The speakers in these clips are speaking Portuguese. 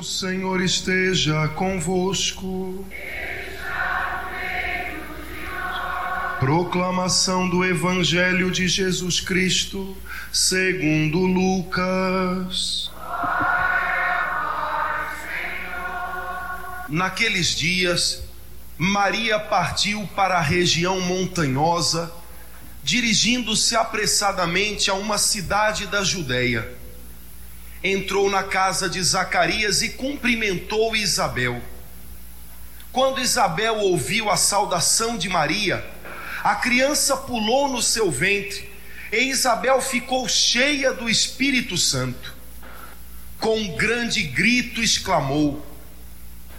O Senhor esteja convosco. Proclamação do Evangelho de Jesus Cristo, segundo Lucas. Naqueles dias, Maria partiu para a região montanhosa, dirigindo-se apressadamente a uma cidade da Judéia. Entrou na casa de Zacarias e cumprimentou Isabel. Quando Isabel ouviu a saudação de Maria, a criança pulou no seu ventre e Isabel ficou cheia do Espírito Santo. Com um grande grito exclamou: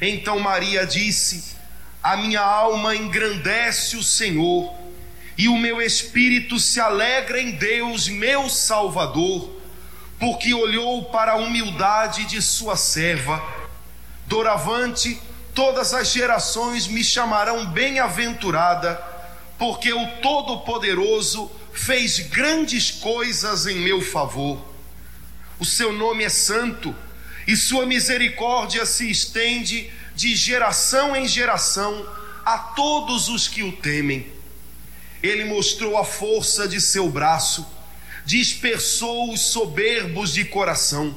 Então Maria disse: A minha alma engrandece o Senhor, e o meu espírito se alegra em Deus, meu Salvador, porque olhou para a humildade de sua serva. Doravante, todas as gerações me chamarão bem-aventurada, porque o Todo-Poderoso fez grandes coisas em meu favor. O seu nome é santo e sua misericórdia se estende de geração em geração a todos os que o temem. Ele mostrou a força de seu braço, dispersou os soberbos de coração,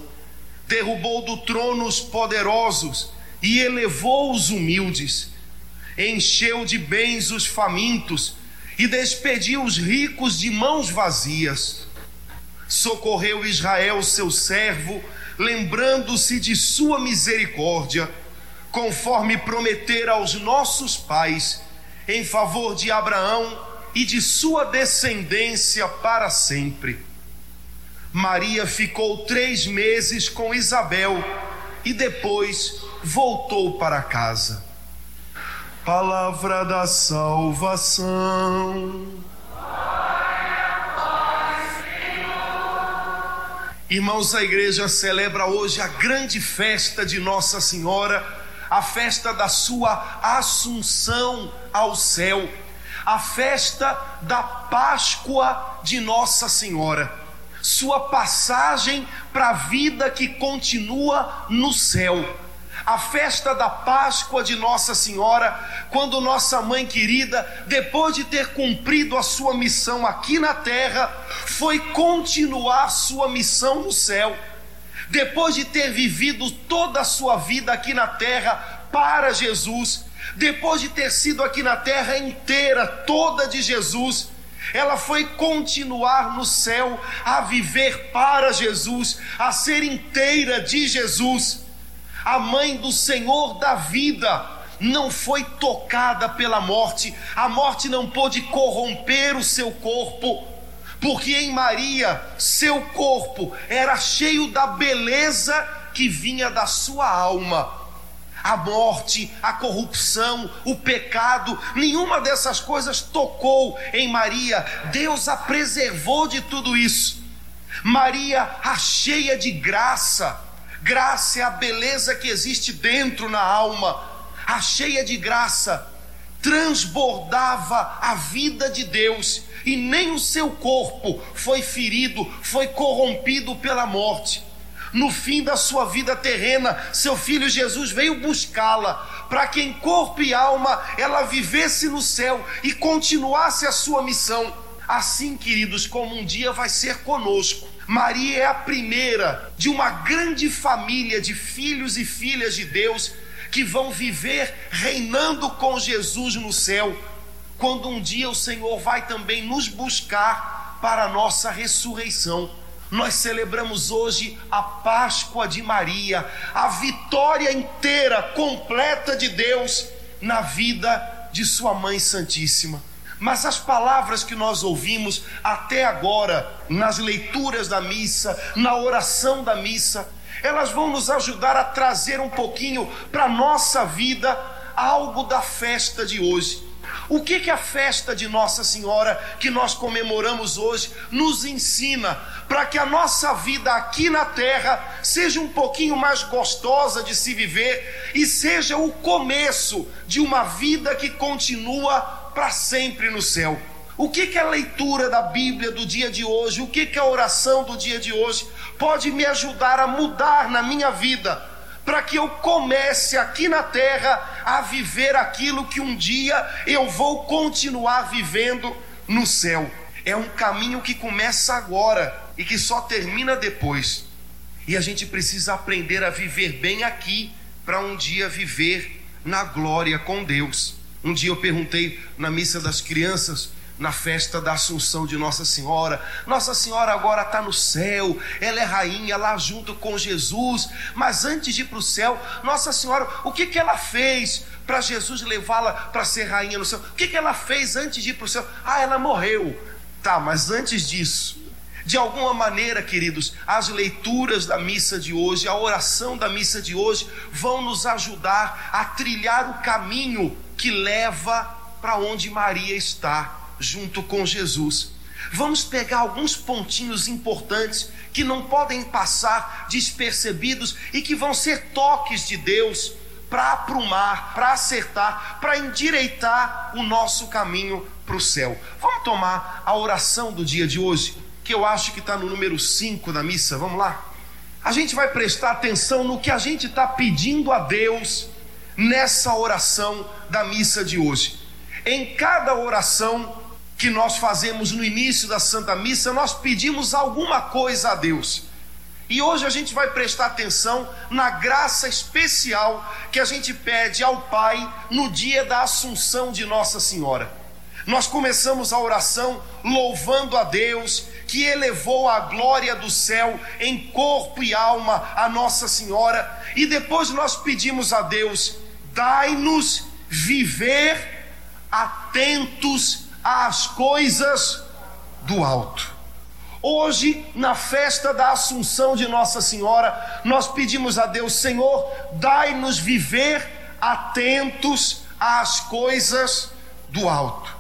derrubou do trono os poderosos e elevou os humildes, encheu de bens os famintos e despediu os ricos de mãos vazias. Socorreu Israel, seu servo, lembrando-se de sua misericórdia, conforme prometera aos nossos pais, em favor de Abraão e de sua descendência para sempre. Maria ficou três meses com Isabel e depois voltou para casa. Palavra da salvação. Irmãos, a igreja celebra hoje a grande festa de Nossa Senhora, a festa da sua assunção ao céu, a festa da Páscoa de Nossa Senhora, sua passagem para a vida que continua no céu a festa da Páscoa de Nossa Senhora, quando nossa mãe querida, depois de ter cumprido a sua missão aqui na terra, foi continuar sua missão no céu. Depois de ter vivido toda a sua vida aqui na terra para Jesus, depois de ter sido aqui na terra inteira, toda de Jesus, ela foi continuar no céu a viver para Jesus, a ser inteira de Jesus a mãe do Senhor da vida, não foi tocada pela morte, a morte não pôde corromper o seu corpo, porque em Maria, seu corpo era cheio da beleza que vinha da sua alma. A morte, a corrupção, o pecado, nenhuma dessas coisas tocou em Maria. Deus a preservou de tudo isso. Maria, a cheia de graça, Graça é a beleza que existe dentro na alma, a cheia de graça, transbordava a vida de Deus e nem o seu corpo foi ferido, foi corrompido pela morte. No fim da sua vida terrena, seu filho Jesus veio buscá-la, para que em corpo e alma ela vivesse no céu e continuasse a sua missão. Assim, queridos, como um dia vai ser conosco. Maria é a primeira de uma grande família de filhos e filhas de Deus que vão viver reinando com Jesus no céu, quando um dia o Senhor vai também nos buscar para a nossa ressurreição. Nós celebramos hoje a Páscoa de Maria, a vitória inteira, completa de Deus na vida de Sua Mãe Santíssima. Mas as palavras que nós ouvimos até agora, nas leituras da missa, na oração da missa, elas vão nos ajudar a trazer um pouquinho para a nossa vida algo da festa de hoje. O que, que a festa de Nossa Senhora, que nós comemoramos hoje, nos ensina para que a nossa vida aqui na terra seja um pouquinho mais gostosa de se viver e seja o começo de uma vida que continua para sempre no céu? O que, que a leitura da Bíblia do dia de hoje, o que, que a oração do dia de hoje pode me ajudar a mudar na minha vida? para que eu comece aqui na terra a viver aquilo que um dia eu vou continuar vivendo no céu. É um caminho que começa agora e que só termina depois. E a gente precisa aprender a viver bem aqui para um dia viver na glória com Deus. Um dia eu perguntei na missa das crianças na festa da Assunção de Nossa Senhora. Nossa Senhora agora está no céu, ela é rainha lá junto com Jesus. Mas antes de ir para o céu, Nossa Senhora, o que, que ela fez para Jesus levá-la para ser rainha no céu? O que, que ela fez antes de ir para o céu? Ah, ela morreu. Tá, mas antes disso, de alguma maneira, queridos, as leituras da missa de hoje, a oração da missa de hoje, vão nos ajudar a trilhar o caminho que leva para onde Maria está junto com Jesus. Vamos pegar alguns pontinhos importantes que não podem passar despercebidos e que vão ser toques de Deus para aprumar, para acertar, para endireitar o nosso caminho para o céu. Vamos tomar a oração do dia de hoje, que eu acho que está no número 5 da missa. Vamos lá? A gente vai prestar atenção no que a gente está pedindo a Deus nessa oração da missa de hoje. Em cada oração, que nós fazemos no início da Santa Missa, nós pedimos alguma coisa a Deus. E hoje a gente vai prestar atenção na graça especial que a gente pede ao Pai no dia da Assunção de Nossa Senhora. Nós começamos a oração louvando a Deus que elevou a glória do céu em corpo e alma a Nossa Senhora, e depois nós pedimos a Deus: dai-nos viver atentos às coisas do alto. Hoje, na festa da Assunção de Nossa Senhora, nós pedimos a Deus, Senhor, dai-nos viver atentos às coisas do alto.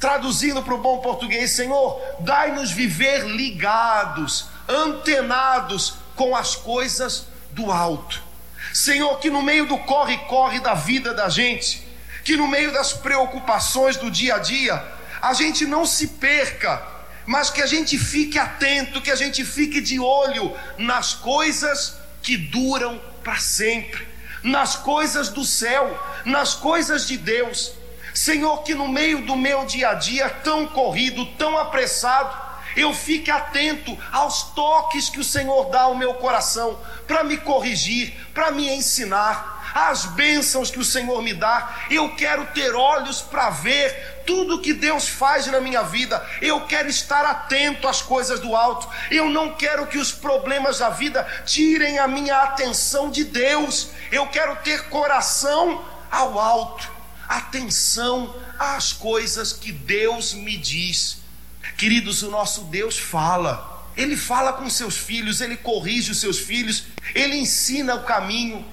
Traduzindo para o bom português, Senhor, dai-nos viver ligados, antenados com as coisas do alto. Senhor, que no meio do corre-corre da vida da gente, que no meio das preocupações do dia a dia, a gente não se perca, mas que a gente fique atento, que a gente fique de olho nas coisas que duram para sempre, nas coisas do céu, nas coisas de Deus. Senhor, que no meio do meu dia a dia tão corrido, tão apressado, eu fique atento aos toques que o Senhor dá ao meu coração para me corrigir, para me ensinar as bênçãos que o Senhor me dá. Eu quero ter olhos para ver tudo que Deus faz na minha vida. Eu quero estar atento às coisas do alto. Eu não quero que os problemas da vida tirem a minha atenção de Deus. Eu quero ter coração ao alto, atenção às coisas que Deus me diz. Queridos, o nosso Deus fala. Ele fala com seus filhos, ele corrige os seus filhos, ele ensina o caminho.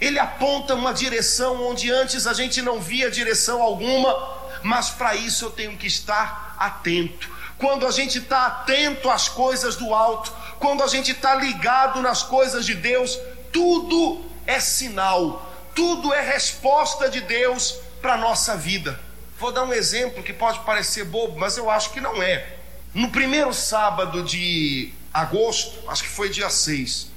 Ele aponta uma direção onde antes a gente não via direção alguma, mas para isso eu tenho que estar atento. Quando a gente está atento às coisas do alto, quando a gente está ligado nas coisas de Deus, tudo é sinal, tudo é resposta de Deus para a nossa vida. Vou dar um exemplo que pode parecer bobo, mas eu acho que não é. No primeiro sábado de agosto, acho que foi dia 6,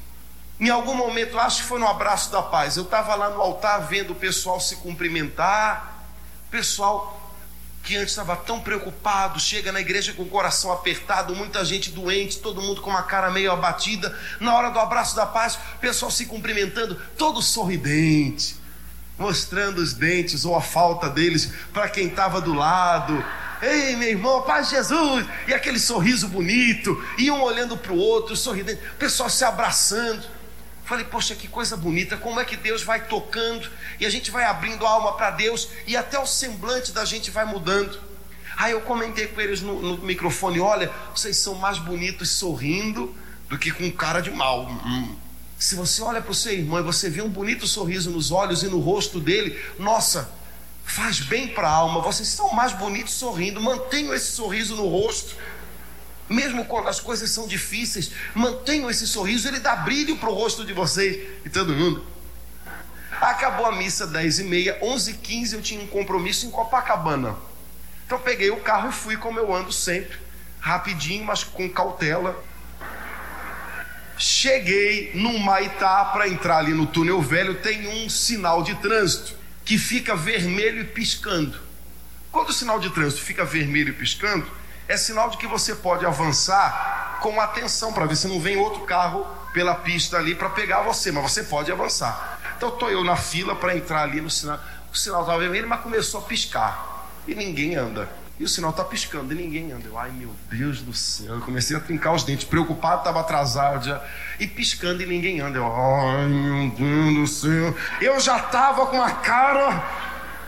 em algum momento, acho que foi no abraço da paz, eu estava lá no altar vendo o pessoal se cumprimentar, pessoal que antes estava tão preocupado, chega na igreja com o coração apertado, muita gente doente, todo mundo com uma cara meio abatida. Na hora do abraço da paz, o pessoal se cumprimentando, todo sorridente, mostrando os dentes ou a falta deles para quem estava do lado. Ei, meu irmão, paz Jesus! E aquele sorriso bonito, e um olhando para o outro, sorridente, o pessoal se abraçando. Falei, poxa, que coisa bonita, como é que Deus vai tocando e a gente vai abrindo a alma para Deus e até o semblante da gente vai mudando. Aí eu comentei com eles no, no microfone: olha, vocês são mais bonitos sorrindo do que com cara de mal. Hum. Se você olha para o seu irmão e você vê um bonito sorriso nos olhos e no rosto dele, nossa, faz bem para a alma. Vocês são mais bonitos sorrindo, mantenham esse sorriso no rosto. Mesmo quando as coisas são difíceis, mantenham esse sorriso, ele dá brilho para o rosto de vocês e todo mundo. Acabou a missa 10 e meia, 11 h 15 eu tinha um compromisso em Copacabana. Então peguei o carro e fui como eu ando sempre, rapidinho, mas com cautela. Cheguei no Maitá para entrar ali no túnel velho, tem um sinal de trânsito que fica vermelho e piscando. Quando o sinal de trânsito fica vermelho e piscando, é sinal de que você pode avançar com atenção para ver se não vem outro carro pela pista ali para pegar você, mas você pode avançar. Então estou eu na fila para entrar ali no sinal. O sinal estava vermelho, mas começou a piscar e ninguém anda. E o sinal está piscando e ninguém anda. Eu, ai meu Deus do céu, eu comecei a trincar os dentes, preocupado, estava atrasado já. E piscando e ninguém anda. Eu, ai meu Deus do céu. Eu já estava com a cara.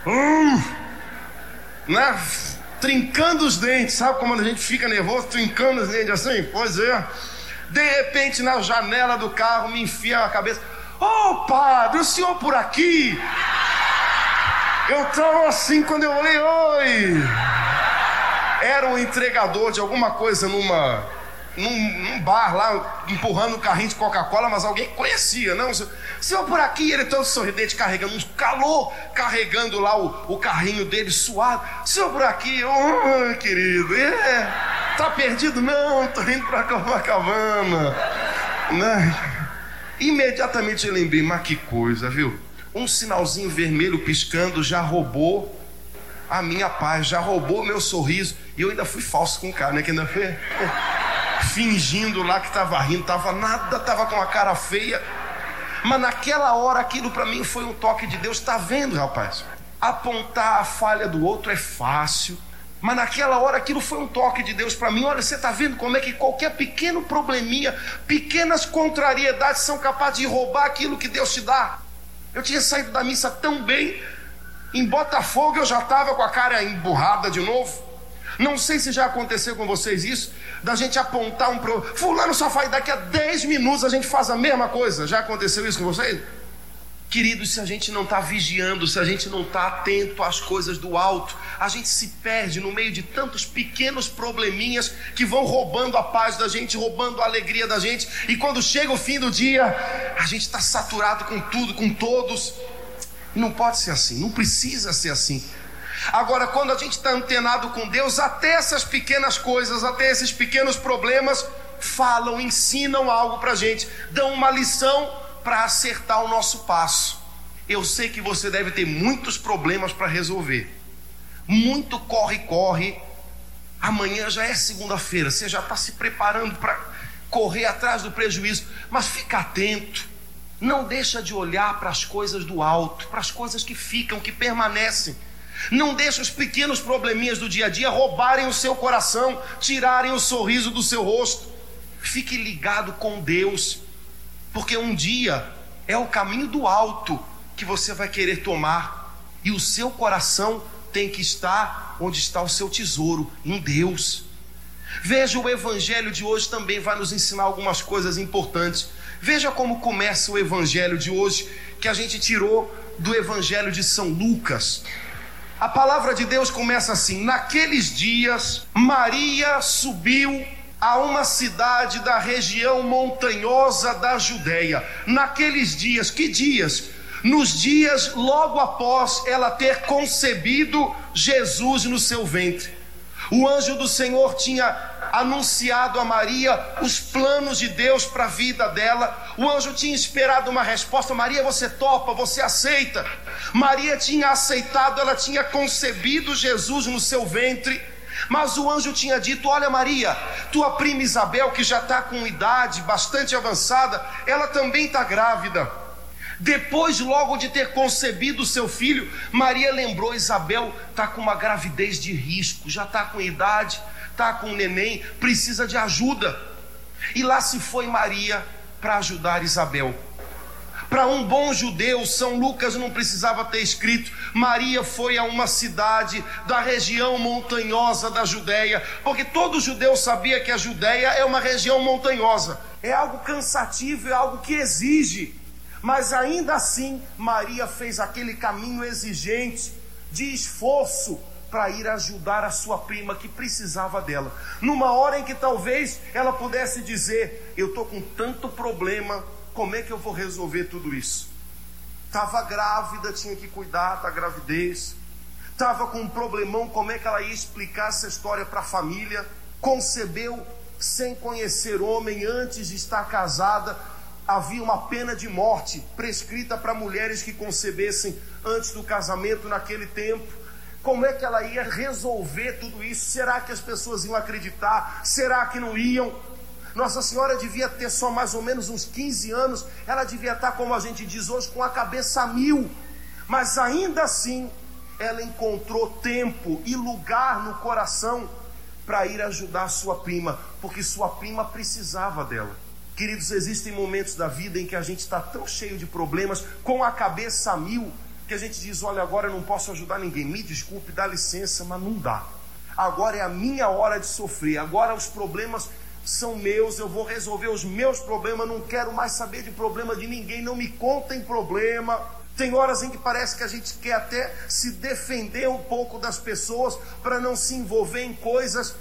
Hum, né? trincando os dentes, sabe como a gente fica nervoso, trincando os dentes assim? Pois é. De repente, na janela do carro, me enfia a cabeça: Ô oh, padre, o senhor por aqui? Eu estava assim quando eu olhei, oi! Era um entregador de alguma coisa numa num, num, bar lá, empurrando um carrinho de Coca-Cola, mas alguém conhecia, não? Senhor, por aqui, ele todo sorridente, carregando um calor, carregando lá o, o carrinho dele suado. Senhor, por aqui, oh, querido, é, tá perdido? Não, tô indo pra Copacabana. Né? Imediatamente eu lembrei, mas que coisa, viu? Um sinalzinho vermelho piscando já roubou a minha paz, já roubou meu sorriso. E eu ainda fui falso com o cara, né? Que ainda foi fingindo lá que estava rindo, estava nada, estava com a cara feia. Mas naquela hora aquilo para mim foi um toque de Deus. Está vendo, rapaz? Apontar a falha do outro é fácil. Mas naquela hora aquilo foi um toque de Deus para mim. Olha, você está vendo como é que qualquer pequeno probleminha, pequenas contrariedades são capazes de roubar aquilo que Deus te dá. Eu tinha saído da missa tão bem, em Botafogo eu já estava com a cara emburrada de novo. Não sei se já aconteceu com vocês isso, da gente apontar um pro. Fulano só faz daqui a 10 minutos a gente faz a mesma coisa. Já aconteceu isso com vocês? Queridos, se a gente não está vigiando, se a gente não está atento às coisas do alto, a gente se perde no meio de tantos pequenos probleminhas que vão roubando a paz da gente, roubando a alegria da gente, e quando chega o fim do dia, a gente está saturado com tudo, com todos. Não pode ser assim, não precisa ser assim. Agora, quando a gente está antenado com Deus, até essas pequenas coisas, até esses pequenos problemas, falam, ensinam algo para a gente, dão uma lição para acertar o nosso passo. Eu sei que você deve ter muitos problemas para resolver, muito corre-corre. Amanhã já é segunda-feira, você já está se preparando para correr atrás do prejuízo, mas fica atento. Não deixa de olhar para as coisas do alto, para as coisas que ficam, que permanecem. Não deixe os pequenos probleminhas do dia a dia roubarem o seu coração, tirarem o sorriso do seu rosto. Fique ligado com Deus, porque um dia é o caminho do alto que você vai querer tomar, e o seu coração tem que estar onde está o seu tesouro, em Deus. Veja, o evangelho de hoje também vai nos ensinar algumas coisas importantes. Veja como começa o evangelho de hoje, que a gente tirou do evangelho de São Lucas. A palavra de Deus começa assim: Naqueles dias, Maria subiu a uma cidade da região montanhosa da Judéia. Naqueles dias, que dias? Nos dias logo após ela ter concebido Jesus no seu ventre. O anjo do Senhor tinha anunciado a Maria os planos de Deus para a vida dela. O anjo tinha esperado uma resposta: Maria, você topa, você aceita. Maria tinha aceitado, ela tinha concebido Jesus no seu ventre. Mas o anjo tinha dito: Olha, Maria, tua prima Isabel, que já está com idade bastante avançada, ela também está grávida. Depois, logo de ter concebido seu filho, Maria lembrou: Isabel está com uma gravidez de risco, já está com idade, está com um neném, precisa de ajuda. E lá se foi Maria para ajudar Isabel. Para um bom judeu, São Lucas não precisava ter escrito: Maria foi a uma cidade da região montanhosa da Judéia, porque todo judeu sabia que a Judéia é uma região montanhosa. É algo cansativo, é algo que exige. Mas ainda assim, Maria fez aquele caminho exigente de esforço para ir ajudar a sua prima que precisava dela. Numa hora em que talvez ela pudesse dizer: Eu estou com tanto problema como é que eu vou resolver tudo isso? Estava grávida, tinha que cuidar da gravidez. Estava com um problemão, como é que ela ia explicar essa história para a família? Concebeu sem conhecer homem antes de estar casada. Havia uma pena de morte prescrita para mulheres que concebessem antes do casamento naquele tempo. Como é que ela ia resolver tudo isso? Será que as pessoas iam acreditar? Será que não iam? Nossa Senhora devia ter só mais ou menos uns 15 anos, ela devia estar, como a gente diz hoje, com a cabeça a mil, mas ainda assim, ela encontrou tempo e lugar no coração para ir ajudar sua prima, porque sua prima precisava dela. Queridos, existem momentos da vida em que a gente está tão cheio de problemas, com a cabeça a mil, que a gente diz: Olha, agora eu não posso ajudar ninguém, me desculpe, dá licença, mas não dá. Agora é a minha hora de sofrer, agora os problemas são meus, eu vou resolver os meus problemas, não quero mais saber de problema de ninguém, não me contem problema. Tem horas em que parece que a gente quer até se defender um pouco das pessoas para não se envolver em coisas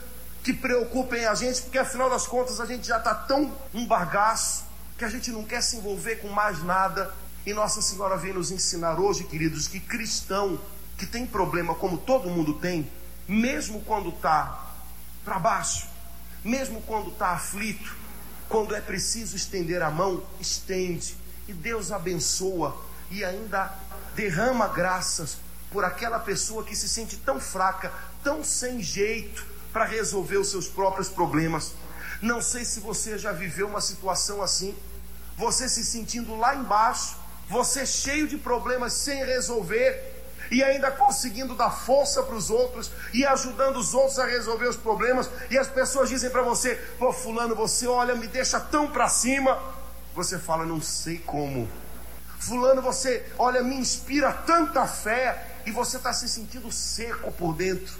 que preocupem a gente, porque afinal das contas a gente já está tão um bagaço que a gente não quer se envolver com mais nada. E Nossa Senhora vem nos ensinar hoje, queridos, que cristão que tem problema como todo mundo tem, mesmo quando está para baixo, mesmo quando está aflito, quando é preciso estender a mão, estende, e Deus abençoa e ainda derrama graças por aquela pessoa que se sente tão fraca, tão sem jeito para resolver os seus próprios problemas. Não sei se você já viveu uma situação assim, você se sentindo lá embaixo, você cheio de problemas sem resolver, e ainda conseguindo dar força para os outros e ajudando os outros a resolver os problemas, e as pessoas dizem para você: pô, Fulano, você olha, me deixa tão para cima. Você fala: não sei como. Fulano, você olha, me inspira tanta fé, e você está se sentindo seco por dentro.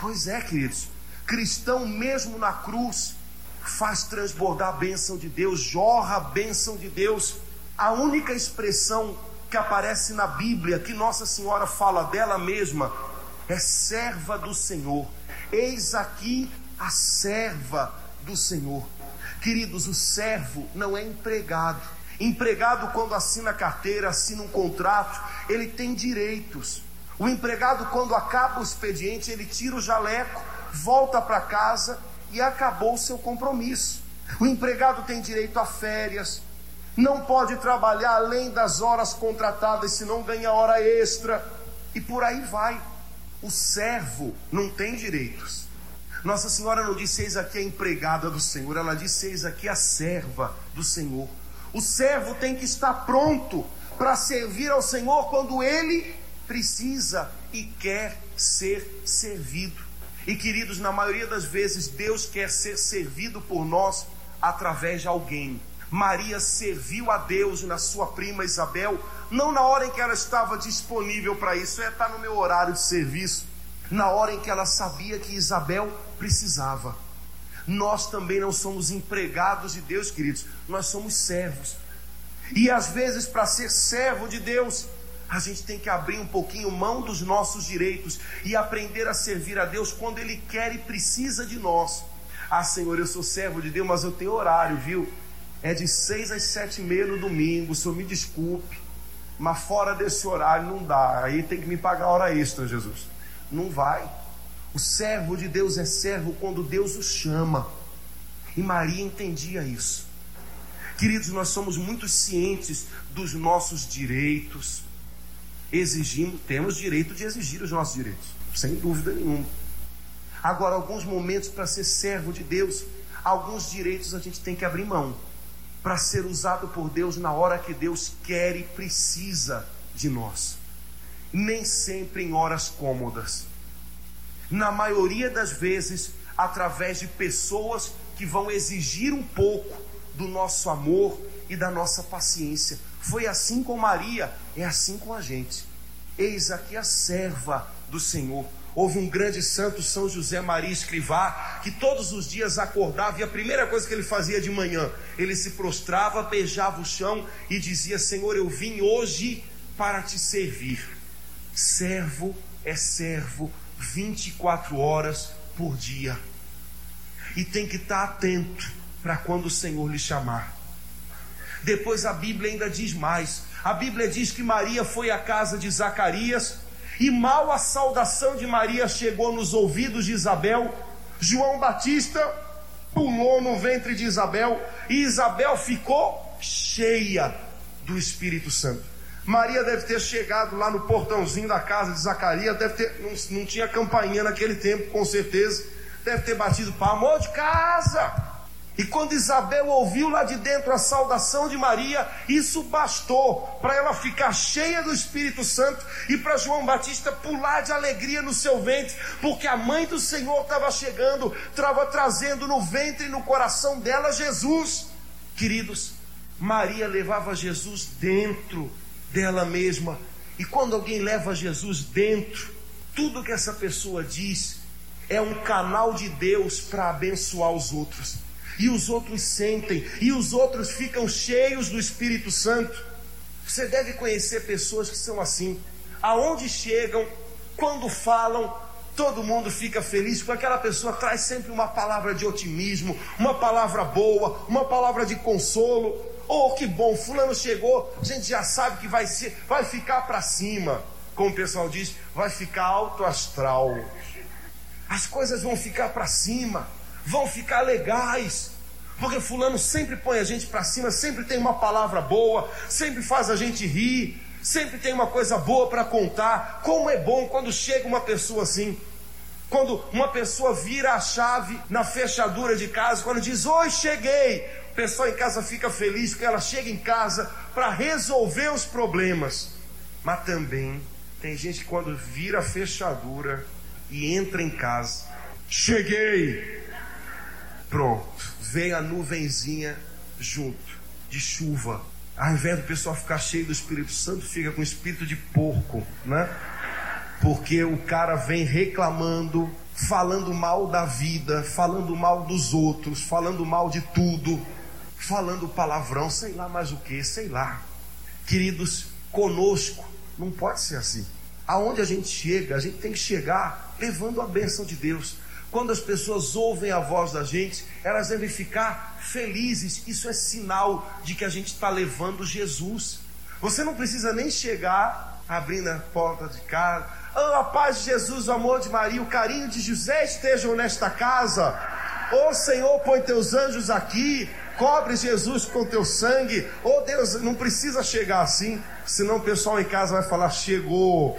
Pois é, queridos, cristão mesmo na cruz faz transbordar a bênção de Deus, jorra a bênção de Deus. A única expressão que aparece na Bíblia, que Nossa Senhora fala dela mesma, é serva do Senhor. Eis aqui a serva do Senhor. Queridos, o servo não é empregado. Empregado, quando assina carteira, assina um contrato, ele tem direitos. O empregado, quando acaba o expediente, ele tira o jaleco, volta para casa e acabou o seu compromisso. O empregado tem direito a férias, não pode trabalhar além das horas contratadas, senão ganha hora extra, e por aí vai. O servo não tem direitos. Nossa Senhora não disse eis aqui a empregada do Senhor, ela disse eis aqui a serva do Senhor. O servo tem que estar pronto para servir ao Senhor quando ele precisa e quer ser servido. E queridos, na maioria das vezes, Deus quer ser servido por nós através de alguém. Maria serviu a Deus na sua prima Isabel, não na hora em que ela estava disponível para isso, é estar tá no meu horário de serviço, na hora em que ela sabia que Isabel precisava. Nós também não somos empregados de Deus, queridos, nós somos servos. E às vezes, para ser servo de Deus, a gente tem que abrir um pouquinho mão dos nossos direitos e aprender a servir a Deus quando Ele quer e precisa de nós. Ah, Senhor, eu sou servo de Deus, mas eu tenho horário, viu? É de seis às sete e meia no domingo, o senhor me desculpe, mas fora desse horário não dá, aí tem que me pagar hora extra, Jesus. Não vai. O servo de Deus é servo quando Deus o chama. E Maria entendia isso. Queridos, nós somos muito cientes dos nossos direitos. Exigimos, temos direito de exigir os nossos direitos, sem dúvida nenhuma. Agora, alguns momentos para ser servo de Deus, alguns direitos a gente tem que abrir mão para ser usado por Deus na hora que Deus quer e precisa de nós. Nem sempre em horas cômodas. Na maioria das vezes, através de pessoas que vão exigir um pouco do nosso amor e da nossa paciência. Foi assim com Maria, é assim com a gente. Eis aqui a serva do Senhor. Houve um grande santo, São José Maria Escrivá, que todos os dias acordava e a primeira coisa que ele fazia de manhã, ele se prostrava, beijava o chão e dizia: Senhor, eu vim hoje para te servir. Servo é servo 24 horas por dia. E tem que estar atento para quando o Senhor lhe chamar. Depois a Bíblia ainda diz mais. A Bíblia diz que Maria foi à casa de Zacarias e mal a saudação de Maria chegou nos ouvidos de Isabel, João Batista pulou no ventre de Isabel e Isabel ficou cheia do Espírito Santo. Maria deve ter chegado lá no portãozinho da casa de Zacarias, deve ter, não, não tinha campainha naquele tempo, com certeza, deve ter batido palma, amor de casa. E quando Isabel ouviu lá de dentro a saudação de Maria, isso bastou para ela ficar cheia do Espírito Santo e para João Batista pular de alegria no seu ventre, porque a mãe do Senhor estava chegando, estava trazendo no ventre e no coração dela Jesus. Queridos, Maria levava Jesus dentro dela mesma. E quando alguém leva Jesus dentro, tudo que essa pessoa diz é um canal de Deus para abençoar os outros e os outros sentem, e os outros ficam cheios do Espírito Santo. Você deve conhecer pessoas que são assim, aonde chegam, quando falam, todo mundo fica feliz, porque aquela pessoa traz sempre uma palavra de otimismo, uma palavra boa, uma palavra de consolo. Oh, que bom, fulano chegou, a gente já sabe que vai ser, vai ficar para cima. Como o pessoal diz, vai ficar alto astral. As coisas vão ficar para cima vão ficar legais. Porque fulano sempre põe a gente para cima, sempre tem uma palavra boa, sempre faz a gente rir, sempre tem uma coisa boa para contar. Como é bom quando chega uma pessoa assim. Quando uma pessoa vira a chave na fechadura de casa, quando diz: "Oi, cheguei". O pessoal em casa fica feliz porque ela chega em casa para resolver os problemas. Mas também tem gente que quando vira a fechadura e entra em casa, cheguei. Pronto, veio a nuvenzinha junto, de chuva. Ao invés do pessoal ficar cheio do Espírito Santo, fica com espírito de porco, né? Porque o cara vem reclamando, falando mal da vida, falando mal dos outros, falando mal de tudo, falando palavrão, sei lá mais o que, sei lá. Queridos, conosco não pode ser assim. Aonde a gente chega, a gente tem que chegar levando a bênção de Deus. Quando as pessoas ouvem a voz da gente, elas devem ficar felizes. Isso é sinal de que a gente está levando Jesus. Você não precisa nem chegar abrindo a porta de casa. Oh, a paz de Jesus, o amor de Maria, o carinho de José estejam nesta casa. Oh Senhor, põe teus anjos aqui, cobre Jesus com teu sangue. Oh Deus, não precisa chegar assim, senão o pessoal em casa vai falar: chegou,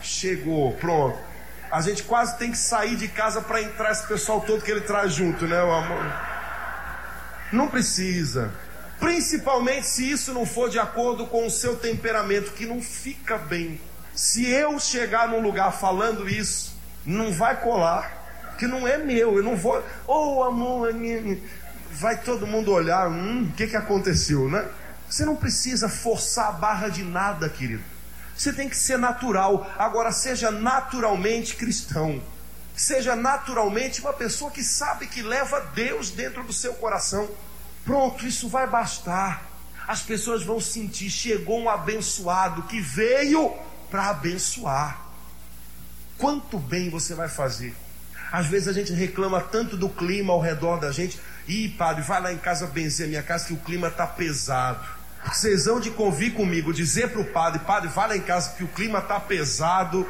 chegou, pronto. A gente quase tem que sair de casa para entrar esse pessoal todo que ele traz junto, né, o amor? Não precisa. Principalmente se isso não for de acordo com o seu temperamento, que não fica bem. Se eu chegar num lugar falando isso, não vai colar, que não é meu, eu não vou. Oh, amor, vai todo mundo olhar, hum, o que, que aconteceu, né? Você não precisa forçar a barra de nada, querido. Você tem que ser natural. Agora, seja naturalmente cristão. Seja naturalmente uma pessoa que sabe que leva Deus dentro do seu coração. Pronto, isso vai bastar. As pessoas vão sentir: chegou um abençoado que veio para abençoar. Quanto bem você vai fazer? Às vezes a gente reclama tanto do clima ao redor da gente. Ih, padre, vai lá em casa benzer a minha casa que o clima está pesado. Vocês vão de convir comigo, dizer para o padre: Padre, vai lá em casa que o clima está pesado.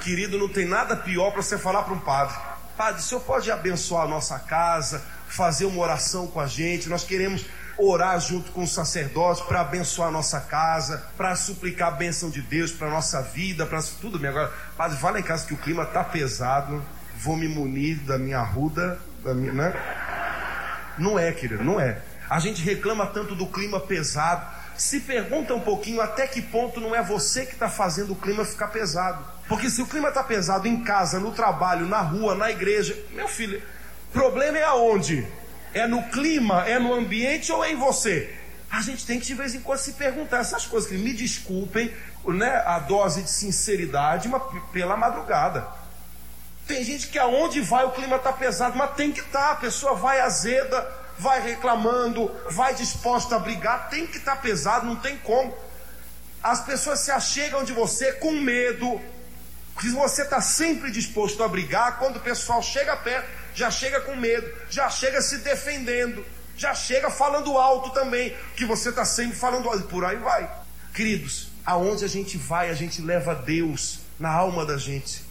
Querido, não tem nada pior para você falar para um padre: Padre, o senhor pode abençoar a nossa casa, fazer uma oração com a gente. Nós queremos orar junto com o sacerdote para abençoar a nossa casa, para suplicar a bênção de Deus para nossa vida, para tudo bem. Agora, Padre, vai lá em casa que o clima está pesado. Vou me munir da minha ruda, da minha, né? Não é, querido, não é. A gente reclama tanto do clima pesado. Se pergunta um pouquinho até que ponto não é você que está fazendo o clima ficar pesado. Porque se o clima está pesado em casa, no trabalho, na rua, na igreja, meu filho, problema é aonde? É no clima, é no ambiente ou é em você? A gente tem que de vez em quando se perguntar essas coisas. Me desculpem né, a dose de sinceridade, mas pela madrugada. Tem gente que aonde vai o clima está pesado, mas tem que estar. Tá. A pessoa vai azeda, vai reclamando, vai disposta a brigar, tem que estar tá pesado, não tem como. As pessoas se achegam de você com medo. Se você está sempre disposto a brigar, quando o pessoal chega perto, já chega com medo, já chega se defendendo, já chega falando alto também, que você está sempre falando alto, por aí vai. Queridos, aonde a gente vai, a gente leva Deus na alma da gente.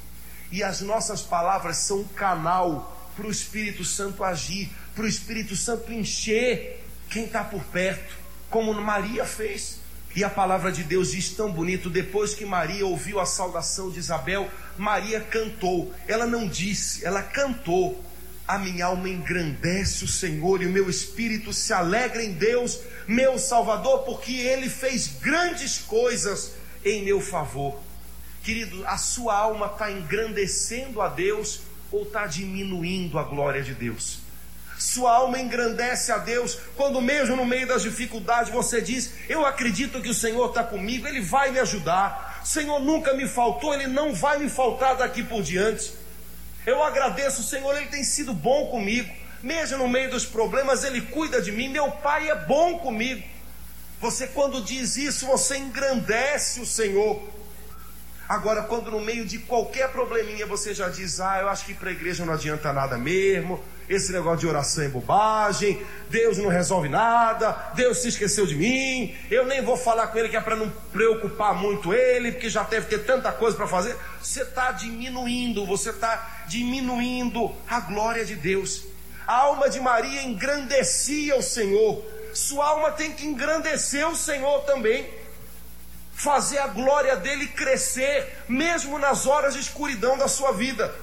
E as nossas palavras são um canal para o Espírito Santo agir, para o Espírito Santo encher quem está por perto, como Maria fez. E a palavra de Deus diz tão bonito: depois que Maria ouviu a saudação de Isabel, Maria cantou. Ela não disse, ela cantou. A minha alma engrandece o Senhor e o meu espírito se alegra em Deus, meu Salvador, porque Ele fez grandes coisas em meu favor. Querido, a sua alma está engrandecendo a Deus ou está diminuindo a glória de Deus? Sua alma engrandece a Deus quando, mesmo no meio das dificuldades, você diz: Eu acredito que o Senhor está comigo, Ele vai me ajudar. O Senhor nunca me faltou, Ele não vai me faltar daqui por diante. Eu agradeço, Senhor, Ele tem sido bom comigo. Mesmo no meio dos problemas, Ele cuida de mim. Meu Pai é bom comigo. Você, quando diz isso, você engrandece o Senhor. Agora, quando no meio de qualquer probleminha você já diz, ah, eu acho que para a igreja não adianta nada mesmo, esse negócio de oração é bobagem, Deus não resolve nada, Deus se esqueceu de mim, eu nem vou falar com ele que é para não preocupar muito ele, porque já deve ter tanta coisa para fazer. Você está diminuindo, você está diminuindo a glória de Deus. A alma de Maria engrandecia o Senhor, sua alma tem que engrandecer o Senhor também fazer a glória dele crescer, mesmo nas horas de escuridão da sua vida.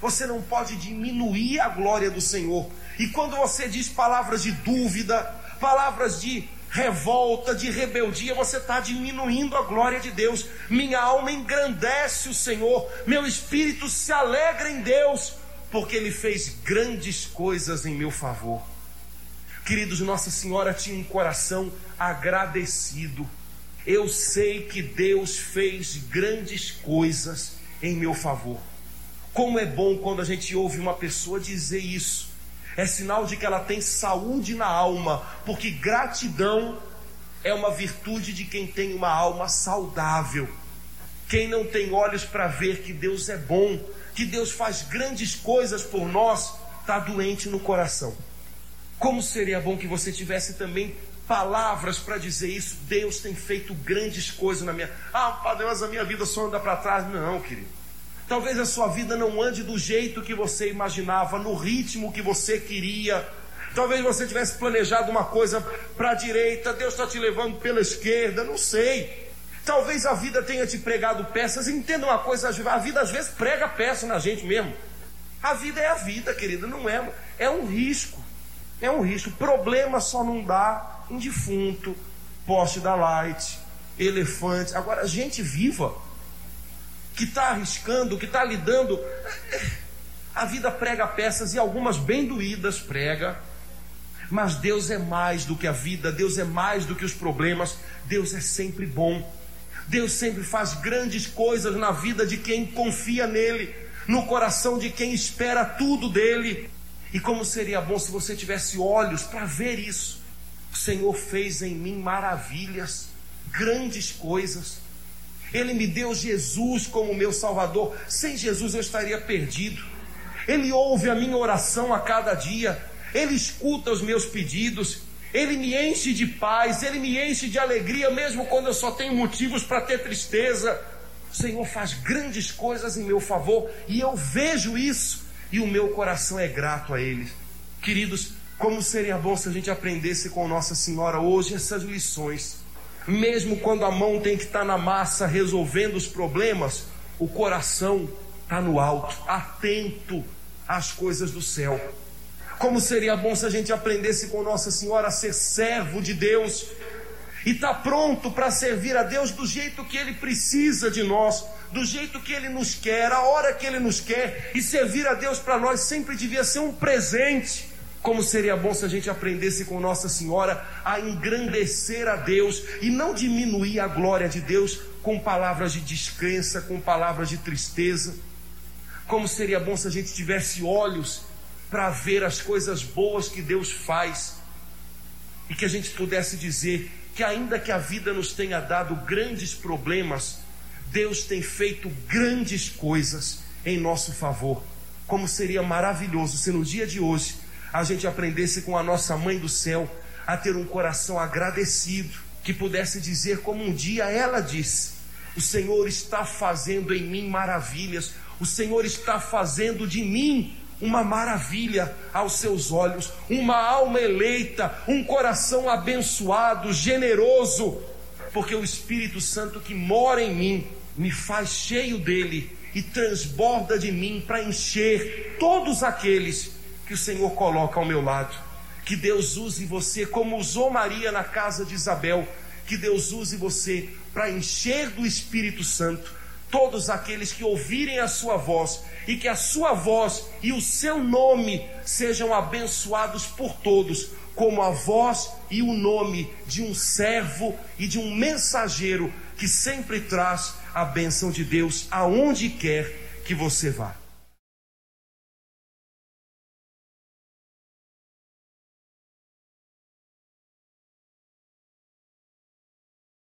Você não pode diminuir a glória do Senhor. E quando você diz palavras de dúvida, palavras de revolta, de rebeldia, você está diminuindo a glória de Deus. Minha alma engrandece o Senhor, meu espírito se alegra em Deus, porque Ele fez grandes coisas em meu favor. Queridos, Nossa Senhora tinha um coração agradecido. Eu sei que Deus fez grandes coisas em meu favor. Como é bom quando a gente ouve uma pessoa dizer isso. É sinal de que ela tem saúde na alma, porque gratidão é uma virtude de quem tem uma alma saudável. Quem não tem olhos para ver que Deus é bom, que Deus faz grandes coisas por nós, está doente no coração. Como seria bom que você tivesse também palavras para dizer isso. Deus tem feito grandes coisas na minha. Ah, Padre, mas a minha vida só anda para trás. Não, querido. Talvez a sua vida não ande do jeito que você imaginava, no ritmo que você queria. Talvez você tivesse planejado uma coisa para a direita, Deus está te levando pela esquerda, não sei. Talvez a vida tenha te pregado peças. Entenda uma coisa, a vida às vezes prega peça na gente mesmo. A vida é a vida, querida, não é. É um risco. É um risco. Problema só não dá um defunto, poste da light, elefante. Agora, gente viva, que está arriscando, que está lidando. A vida prega peças e algumas bem doídas prega. Mas Deus é mais do que a vida, Deus é mais do que os problemas, Deus é sempre bom. Deus sempre faz grandes coisas na vida de quem confia nele, no coração de quem espera tudo dele. E como seria bom se você tivesse olhos para ver isso. O Senhor fez em mim maravilhas, grandes coisas. Ele me deu Jesus como meu Salvador. Sem Jesus eu estaria perdido. Ele ouve a minha oração a cada dia. Ele escuta os meus pedidos. Ele me enche de paz. Ele me enche de alegria, mesmo quando eu só tenho motivos para ter tristeza. O Senhor faz grandes coisas em meu favor e eu vejo isso e o meu coração é grato a Ele. Queridos, como seria bom se a gente aprendesse com Nossa Senhora hoje essas lições. Mesmo quando a mão tem que estar na massa resolvendo os problemas, o coração está no alto, atento às coisas do céu. Como seria bom se a gente aprendesse com Nossa Senhora a ser servo de Deus e estar tá pronto para servir a Deus do jeito que Ele precisa de nós, do jeito que Ele nos quer, a hora que Ele nos quer, e servir a Deus para nós sempre devia ser um presente Como seria bom se a gente aprendesse com Nossa Senhora a engrandecer a Deus e não diminuir a glória de Deus com palavras de descrença, com palavras de tristeza. Como seria bom se a gente tivesse olhos para ver as coisas boas que Deus faz e que a gente pudesse dizer que, ainda que a vida nos tenha dado grandes problemas, Deus tem feito grandes coisas em nosso favor. Como seria maravilhoso se no dia de hoje a gente aprendesse com a nossa mãe do céu a ter um coração agradecido, que pudesse dizer como um dia ela disse: O Senhor está fazendo em mim maravilhas, o Senhor está fazendo de mim uma maravilha aos seus olhos, uma alma eleita, um coração abençoado, generoso, porque o Espírito Santo que mora em mim me faz cheio dele e transborda de mim para encher todos aqueles que o Senhor coloca ao meu lado. Que Deus use você como usou Maria na casa de Isabel. Que Deus use você para encher do Espírito Santo todos aqueles que ouvirem a sua voz e que a sua voz e o seu nome sejam abençoados por todos, como a voz e o nome de um servo e de um mensageiro que sempre traz a bênção de Deus aonde quer que você vá.